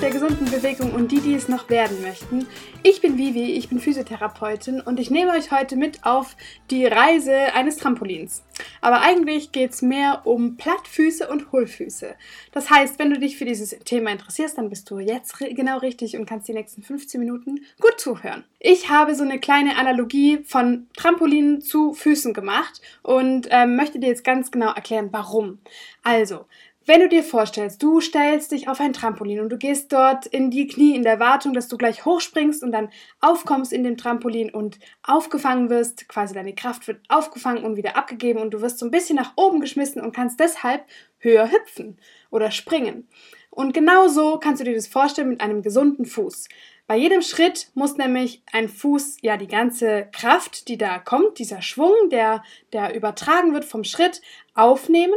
der gesunden Bewegung und die, die es noch werden möchten. Ich bin Vivi, ich bin Physiotherapeutin und ich nehme euch heute mit auf die Reise eines Trampolins. Aber eigentlich geht es mehr um Plattfüße und Hohlfüße. Das heißt, wenn du dich für dieses Thema interessierst, dann bist du jetzt genau richtig und kannst die nächsten 15 Minuten gut zuhören. Ich habe so eine kleine Analogie von Trampolinen zu Füßen gemacht und ähm, möchte dir jetzt ganz genau erklären, warum. Also, wenn du dir vorstellst, du stellst dich auf ein Trampolin und du gehst dort in die Knie in der Wartung, dass du gleich hochspringst und dann aufkommst in dem Trampolin und aufgefangen wirst, quasi deine Kraft wird aufgefangen und wieder abgegeben und du wirst so ein bisschen nach oben geschmissen und kannst deshalb höher hüpfen oder springen. Und genau so kannst du dir das vorstellen mit einem gesunden Fuß. Bei jedem Schritt muss nämlich ein Fuß ja die ganze Kraft, die da kommt, dieser Schwung, der, der übertragen wird vom Schritt, aufnehmen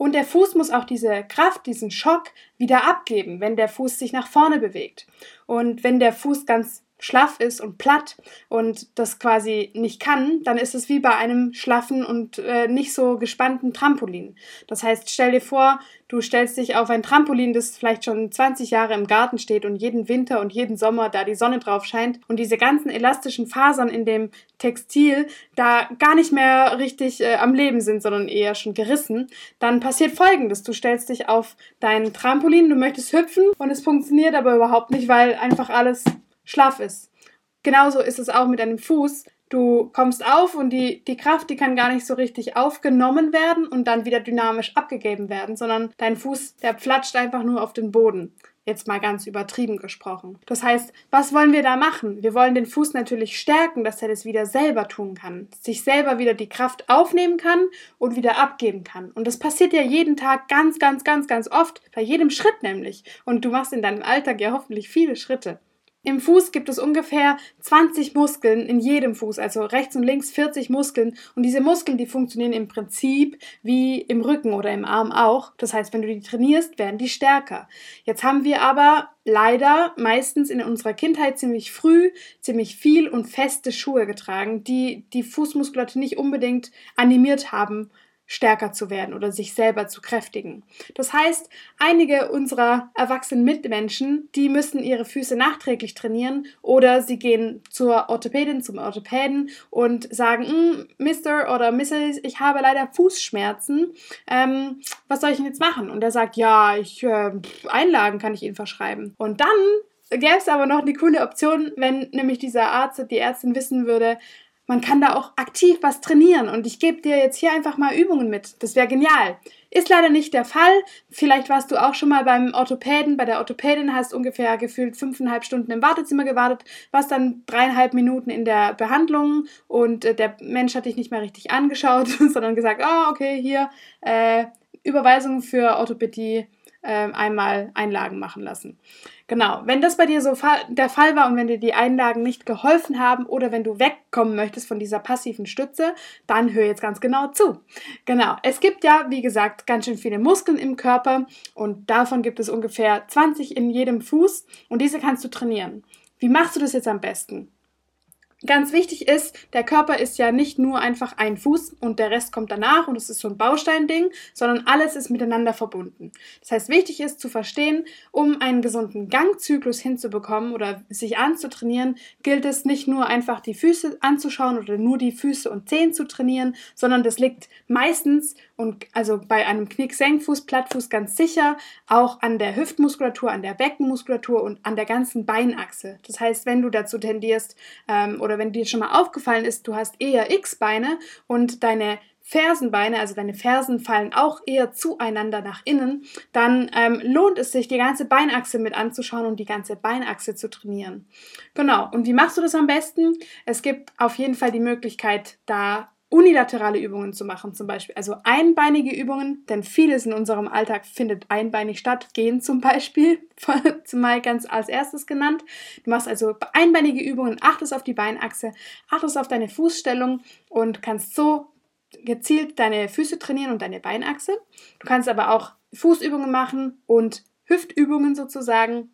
und der Fuß muss auch diese Kraft, diesen Schock wieder abgeben, wenn der Fuß sich nach vorne bewegt. Und wenn der Fuß ganz schlaff ist und platt und das quasi nicht kann, dann ist es wie bei einem schlaffen und äh, nicht so gespannten Trampolin. Das heißt, stell dir vor, du stellst dich auf ein Trampolin, das vielleicht schon 20 Jahre im Garten steht und jeden Winter und jeden Sommer da die Sonne drauf scheint und diese ganzen elastischen Fasern in dem Textil da gar nicht mehr richtig äh, am Leben sind, sondern eher schon gerissen, dann passiert folgendes. Du stellst dich auf dein Trampolin, du möchtest hüpfen und es funktioniert aber überhaupt nicht, weil einfach alles schlaff ist. Genauso ist es auch mit einem Fuß. Du kommst auf und die, die Kraft, die kann gar nicht so richtig aufgenommen werden und dann wieder dynamisch abgegeben werden, sondern dein Fuß, der flatscht einfach nur auf den Boden. Jetzt mal ganz übertrieben gesprochen. Das heißt, was wollen wir da machen? Wir wollen den Fuß natürlich stärken, dass er das wieder selber tun kann, sich selber wieder die Kraft aufnehmen kann und wieder abgeben kann. Und das passiert ja jeden Tag ganz, ganz, ganz, ganz oft, bei jedem Schritt nämlich. Und du machst in deinem Alltag ja hoffentlich viele Schritte. Im Fuß gibt es ungefähr 20 Muskeln in jedem Fuß, also rechts und links 40 Muskeln. Und diese Muskeln, die funktionieren im Prinzip wie im Rücken oder im Arm auch. Das heißt, wenn du die trainierst, werden die stärker. Jetzt haben wir aber leider meistens in unserer Kindheit ziemlich früh ziemlich viel und feste Schuhe getragen, die die Fußmuskulatur nicht unbedingt animiert haben, stärker zu werden oder sich selber zu kräftigen. Das heißt, einige unserer erwachsenen Mitmenschen, die müssen ihre Füße nachträglich trainieren oder sie gehen zur Orthopädin, zum Orthopäden und sagen, Mr. Mm, oder Mrs., ich habe leider Fußschmerzen, ähm, was soll ich denn jetzt machen? Und er sagt, ja, ich, äh, Einlagen kann ich Ihnen verschreiben. Und dann gäbe es aber noch eine coole Option, wenn nämlich dieser Arzt, die Ärztin wissen würde, man kann da auch aktiv was trainieren und ich gebe dir jetzt hier einfach mal Übungen mit. Das wäre genial. Ist leider nicht der Fall. Vielleicht warst du auch schon mal beim Orthopäden. Bei der Orthopädin hast ungefähr gefühlt fünfeinhalb Stunden im Wartezimmer gewartet, warst dann dreieinhalb Minuten in der Behandlung und äh, der Mensch hat dich nicht mehr richtig angeschaut, sondern gesagt, oh, okay, hier äh, Überweisung für Orthopädie äh, einmal Einlagen machen lassen. Genau, wenn das bei dir so der Fall war und wenn dir die Einlagen nicht geholfen haben oder wenn du wegkommen möchtest von dieser passiven Stütze, dann hör jetzt ganz genau zu. Genau, es gibt ja, wie gesagt, ganz schön viele Muskeln im Körper und davon gibt es ungefähr 20 in jedem Fuß und diese kannst du trainieren. Wie machst du das jetzt am besten? Ganz wichtig ist, der Körper ist ja nicht nur einfach ein Fuß und der Rest kommt danach und es ist so ein Bausteinding, sondern alles ist miteinander verbunden. Das heißt, wichtig ist zu verstehen, um einen gesunden Gangzyklus hinzubekommen oder sich anzutrainieren, gilt es nicht nur einfach die Füße anzuschauen oder nur die Füße und Zehen zu trainieren, sondern das liegt meistens und also bei einem Knick-Senkfuß, Plattfuß ganz sicher auch an der Hüftmuskulatur, an der Beckenmuskulatur und an der ganzen Beinachse. Das heißt, wenn du dazu tendierst ähm, oder wenn dir schon mal aufgefallen ist, du hast eher X-Beine und deine Fersenbeine, also deine Fersen fallen auch eher zueinander nach innen, dann ähm, lohnt es sich, die ganze Beinachse mit anzuschauen und die ganze Beinachse zu trainieren. Genau. Und wie machst du das am besten? Es gibt auf jeden Fall die Möglichkeit, da unilaterale Übungen zu machen, zum Beispiel. Also einbeinige Übungen, denn vieles in unserem Alltag findet einbeinig statt. Gehen zum Beispiel, zumal ganz als erstes genannt. Du machst also einbeinige Übungen, achtest auf die Beinachse, achtest auf deine Fußstellung und kannst so gezielt deine Füße trainieren und deine Beinachse. Du kannst aber auch Fußübungen machen und Hüftübungen sozusagen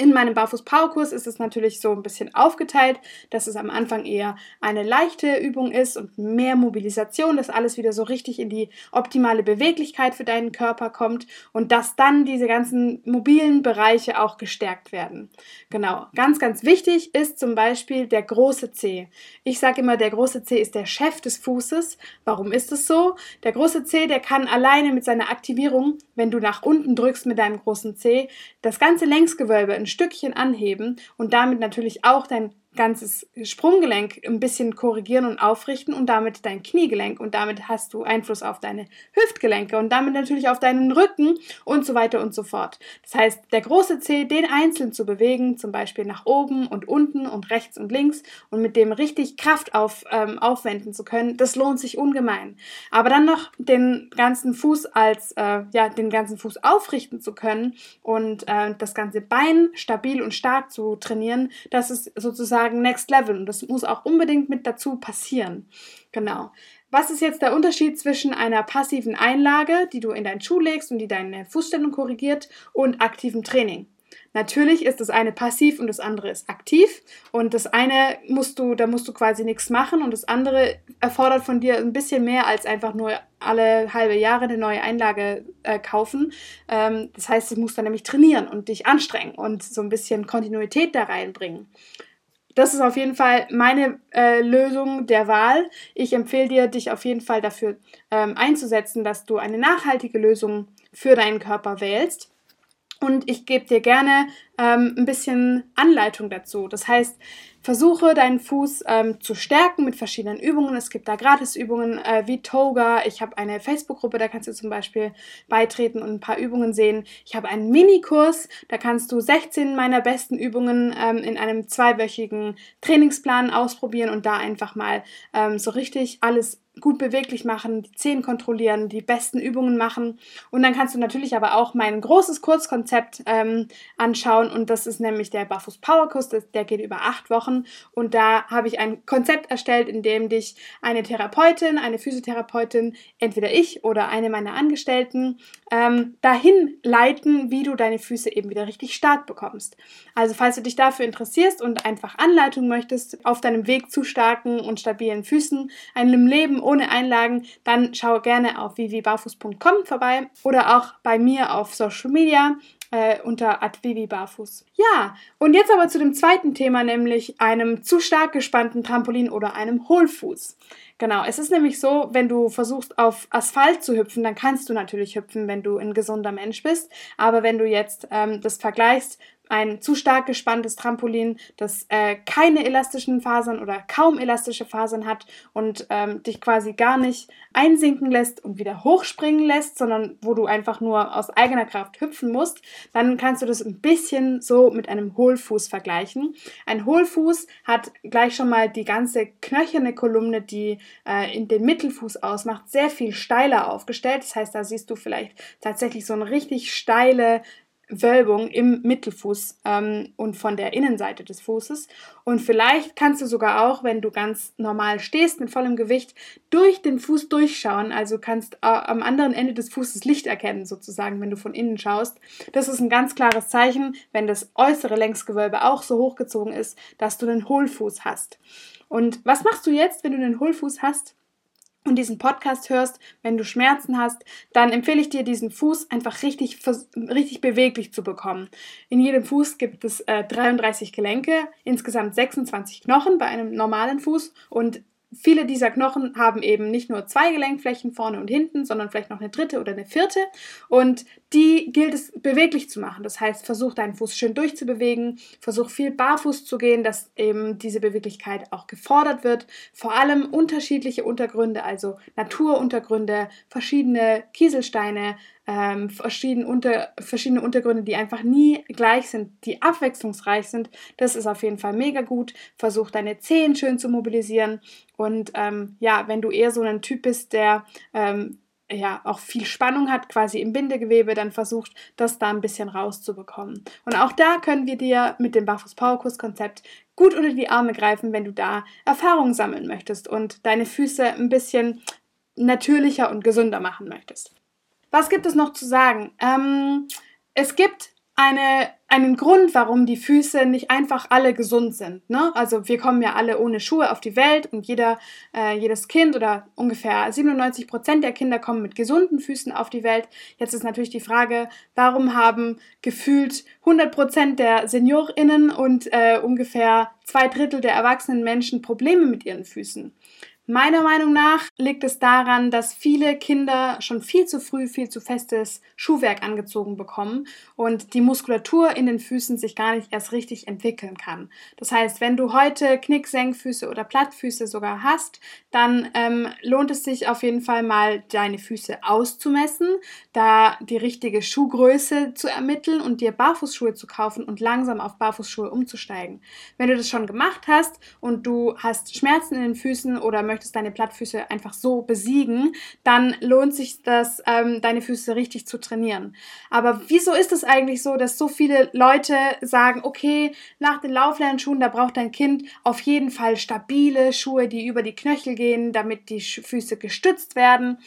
In meinem Barfuß-Power-Kurs ist es natürlich so ein bisschen aufgeteilt, dass es am Anfang eher eine leichte Übung ist und mehr Mobilisation, dass alles wieder so richtig in die optimale Beweglichkeit für deinen Körper kommt und dass dann diese ganzen mobilen Bereiche auch gestärkt werden. Genau, ganz, ganz wichtig ist zum Beispiel der große Zeh. Ich sage immer, der große Zeh ist der Chef des Fußes. Warum ist es so? Der große Zeh, der kann alleine mit seiner Aktivierung, wenn du nach unten drückst mit deinem großen Zeh, das ganze Längsgewölbe in Stückchen anheben und damit natürlich auch dein ganzes Sprunggelenk ein bisschen korrigieren und aufrichten und damit dein Kniegelenk und damit hast du Einfluss auf deine Hüftgelenke und damit natürlich auf deinen Rücken und so weiter und so fort. Das heißt, der große Zeh, den einzeln zu bewegen, zum Beispiel nach oben und unten und rechts und links und mit dem richtig Kraft auf, ähm, aufwenden zu können, das lohnt sich ungemein. Aber dann noch den ganzen Fuß als, äh, ja, den ganzen Fuß aufrichten zu können und äh, das ganze Bein stabil und stark zu trainieren, das ist sozusagen sozusagen Next Level und das muss auch unbedingt mit dazu passieren. Genau. Was ist jetzt der Unterschied zwischen einer passiven Einlage, die du in deinen Schuh legst und die deine Fußstellung korrigiert, und aktivem Training? Natürlich ist das eine passiv und das andere ist aktiv. Und das eine musst du, da musst du quasi nichts machen und das andere erfordert von dir ein bisschen mehr als einfach nur alle halbe Jahre eine neue Einlage äh, kaufen. Ähm, das heißt, du musst dann nämlich trainieren und dich anstrengen und so ein bisschen Kontinuität da reinbringen. Das ist auf jeden Fall meine äh, Lösung der Wahl. Ich empfehle dir, dich auf jeden Fall dafür ähm, einzusetzen, dass du eine nachhaltige Lösung für deinen Körper wählst. Und ich gebe dir gerne ähm, ein bisschen Anleitung dazu. Das heißt, versuche deinen Fuß ähm, zu stärken mit verschiedenen Übungen. Es gibt da Gratisübungen äh, wie Toga. Ich habe eine Facebook-Gruppe, da kannst du zum Beispiel beitreten und ein paar Übungen sehen. Ich habe einen Minikurs, da kannst du 16 meiner besten Übungen ähm, in einem zweiwöchigen Trainingsplan ausprobieren und da einfach mal ähm, so richtig alles gut beweglich machen, die Zehen kontrollieren, die besten Übungen machen. Und dann kannst du natürlich aber auch mein großes Kurzkonzept ähm, anschauen. Und das ist nämlich der Barfuß Power Kurs. Der geht über acht Wochen. Und da habe ich ein Konzept erstellt, in dem dich eine Therapeutin, eine Physiotherapeutin, entweder ich oder eine meiner Angestellten, ähm, dahin leiten, wie du deine Füße eben wieder richtig stark bekommst. Also falls du dich dafür interessierst und einfach Anleitung möchtest, auf deinem Weg zu starken und stabilen Füßen, einem Leben ohne Einlagen, dann schau gerne auf vivibarfuß.com vorbei oder auch bei mir auf Social Media äh, unter advivibarfuß. Ja, und jetzt aber zu dem zweiten Thema, nämlich einem zu stark gespannten Trampolin oder einem Hohlfuß. Genau, es ist nämlich so, wenn du versuchst auf Asphalt zu hüpfen, dann kannst du natürlich hüpfen, wenn du ein gesunder Mensch bist. Aber wenn du jetzt ähm, das vergleichst ein zu stark gespanntes Trampolin, das äh, keine elastischen Fasern oder kaum elastische Fasern hat und ähm, dich quasi gar nicht einsinken lässt und wieder hochspringen lässt, sondern wo du einfach nur aus eigener Kraft hüpfen musst, dann kannst du das ein bisschen so mit einem Hohlfuß vergleichen. Ein Hohlfuß hat gleich schon mal die ganze knöcherne Kolumne, die äh, in den Mittelfuß ausmacht, sehr viel steiler aufgestellt. Das heißt, da siehst du vielleicht tatsächlich so eine richtig steile Wölbung im Mittelfuß ähm, und von der Innenseite des Fußes. Und vielleicht kannst du sogar auch, wenn du ganz normal stehst mit vollem Gewicht, durch den Fuß durchschauen. Also kannst äh, am anderen Ende des Fußes Licht erkennen, sozusagen, wenn du von innen schaust. Das ist ein ganz klares Zeichen, wenn das äußere Längsgewölbe auch so hochgezogen ist, dass du einen Hohlfuß hast. Und was machst du jetzt, wenn du einen Hohlfuß hast? Und diesen Podcast hörst, wenn du Schmerzen hast, dann empfehle ich dir, diesen Fuß einfach richtig, richtig beweglich zu bekommen. In jedem Fuß gibt es äh, 33 Gelenke, insgesamt 26 Knochen bei einem normalen Fuß und Viele dieser Knochen haben eben nicht nur zwei Gelenkflächen vorne und hinten, sondern vielleicht noch eine dritte oder eine vierte. Und die gilt es beweglich zu machen. Das heißt, versuch deinen Fuß schön durchzubewegen, versuch viel barfuß zu gehen, dass eben diese Beweglichkeit auch gefordert wird. Vor allem unterschiedliche Untergründe, also Naturuntergründe, verschiedene Kieselsteine, ähm, verschiedene, unter, verschiedene Untergründe, die einfach nie gleich sind, die abwechslungsreich sind. Das ist auf jeden Fall mega gut. Versuch deine Zehen schön zu mobilisieren. Und ähm, ja, wenn du eher so ein Typ bist, der ähm, ja auch viel Spannung hat, quasi im Bindegewebe, dann versucht, das da ein bisschen rauszubekommen. Und auch da können wir dir mit dem Barfuß Powerkurs Konzept gut unter die Arme greifen, wenn du da Erfahrungen sammeln möchtest und deine Füße ein bisschen natürlicher und gesünder machen möchtest. Was gibt es noch zu sagen? Ähm, es gibt eine, einen Grund, warum die Füße nicht einfach alle gesund sind. Ne? Also wir kommen ja alle ohne Schuhe auf die Welt und jeder, äh, jedes Kind oder ungefähr 97 Prozent der Kinder kommen mit gesunden Füßen auf die Welt. Jetzt ist natürlich die Frage, warum haben gefühlt 100 Prozent der SeniorInnen und äh, ungefähr zwei Drittel der erwachsenen Menschen Probleme mit ihren Füßen? Meiner Meinung nach liegt es daran, dass viele Kinder schon viel zu früh viel zu festes Schuhwerk angezogen bekommen und die Muskulatur in den Füßen sich gar nicht erst richtig entwickeln kann. Das heißt, wenn du heute Knicksenkfüße oder Plattfüße sogar hast, dann ähm, lohnt es sich auf jeden Fall mal deine Füße auszumessen, da die richtige Schuhgröße zu ermitteln und dir Barfußschuhe zu kaufen und langsam auf Barfußschuhe umzusteigen. Wenn du das schon gemacht hast und du hast Schmerzen in den Füßen oder möchtest möchtest deine Plattfüße einfach so besiegen, dann lohnt sich das, ähm, deine Füße richtig zu trainieren. Aber wieso ist es eigentlich so, dass so viele Leute sagen, okay, nach den Lauflernschuhen, da braucht dein Kind auf jeden Fall stabile Schuhe, die über die Knöchel gehen, damit die Füße gestützt werden.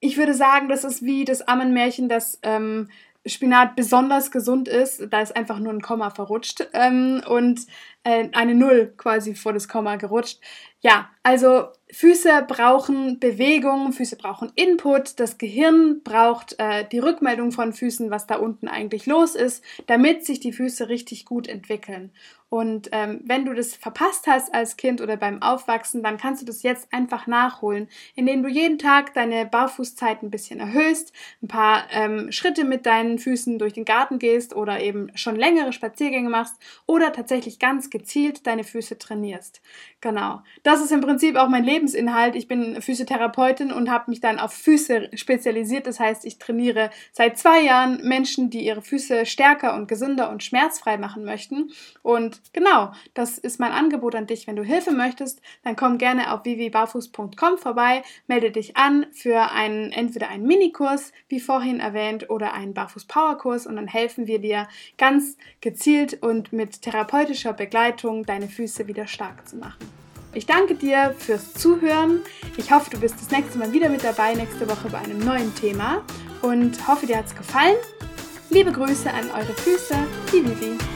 Ich würde sagen, das ist wie das Ammenmärchen, das ähm, Spinat besonders gesund ist. Da ist einfach nur ein Komma verrutscht ähm, und äh, eine Null quasi vor das Komma gerutscht. Ja, also Füße brauchen Bewegung, Füße brauchen Input, das Gehirn braucht äh, die Rückmeldung von Füßen, was da unten eigentlich los ist, damit sich die Füße richtig gut entwickeln. Und ähm, wenn du das verpasst hast als Kind oder beim Aufwachsen, dann kannst du das jetzt einfach nachholen, indem du jeden Tag deine Barfußzeit ein bisschen erhöhst, ein paar ähm, Schritte mit deinen Füßen durch den Garten gehst oder eben schon längere Spaziergänge machst oder tatsächlich ganz gezielt deine Füße trainierst. Genau. Das ist im Prinzip auch mein Lebensinhalt. Ich bin Physiotherapeutin und habe mich dann auf Füße spezialisiert. Das heißt, ich trainiere seit zwei Jahren Menschen, die ihre Füße stärker und gesünder und schmerzfrei machen möchten. Und genau, das ist mein Angebot an dich. Wenn du Hilfe möchtest, dann komm gerne auf www.barfuß.com vorbei, melde dich an für einen, entweder einen Minikurs, wie vorhin erwähnt, oder einen Barfuß-Power-Kurs und dann helfen wir dir ganz gezielt und mit therapeutischer Begleitung deine Füße wieder stark zu machen. Ich danke dir fürs Zuhören. Ich hoffe, du bist das nächste Mal wieder mit dabei, nächste Woche bei einem neuen Thema und hoffe, dir hat es gefallen. Liebe Grüße an eure Füße, die Vivi.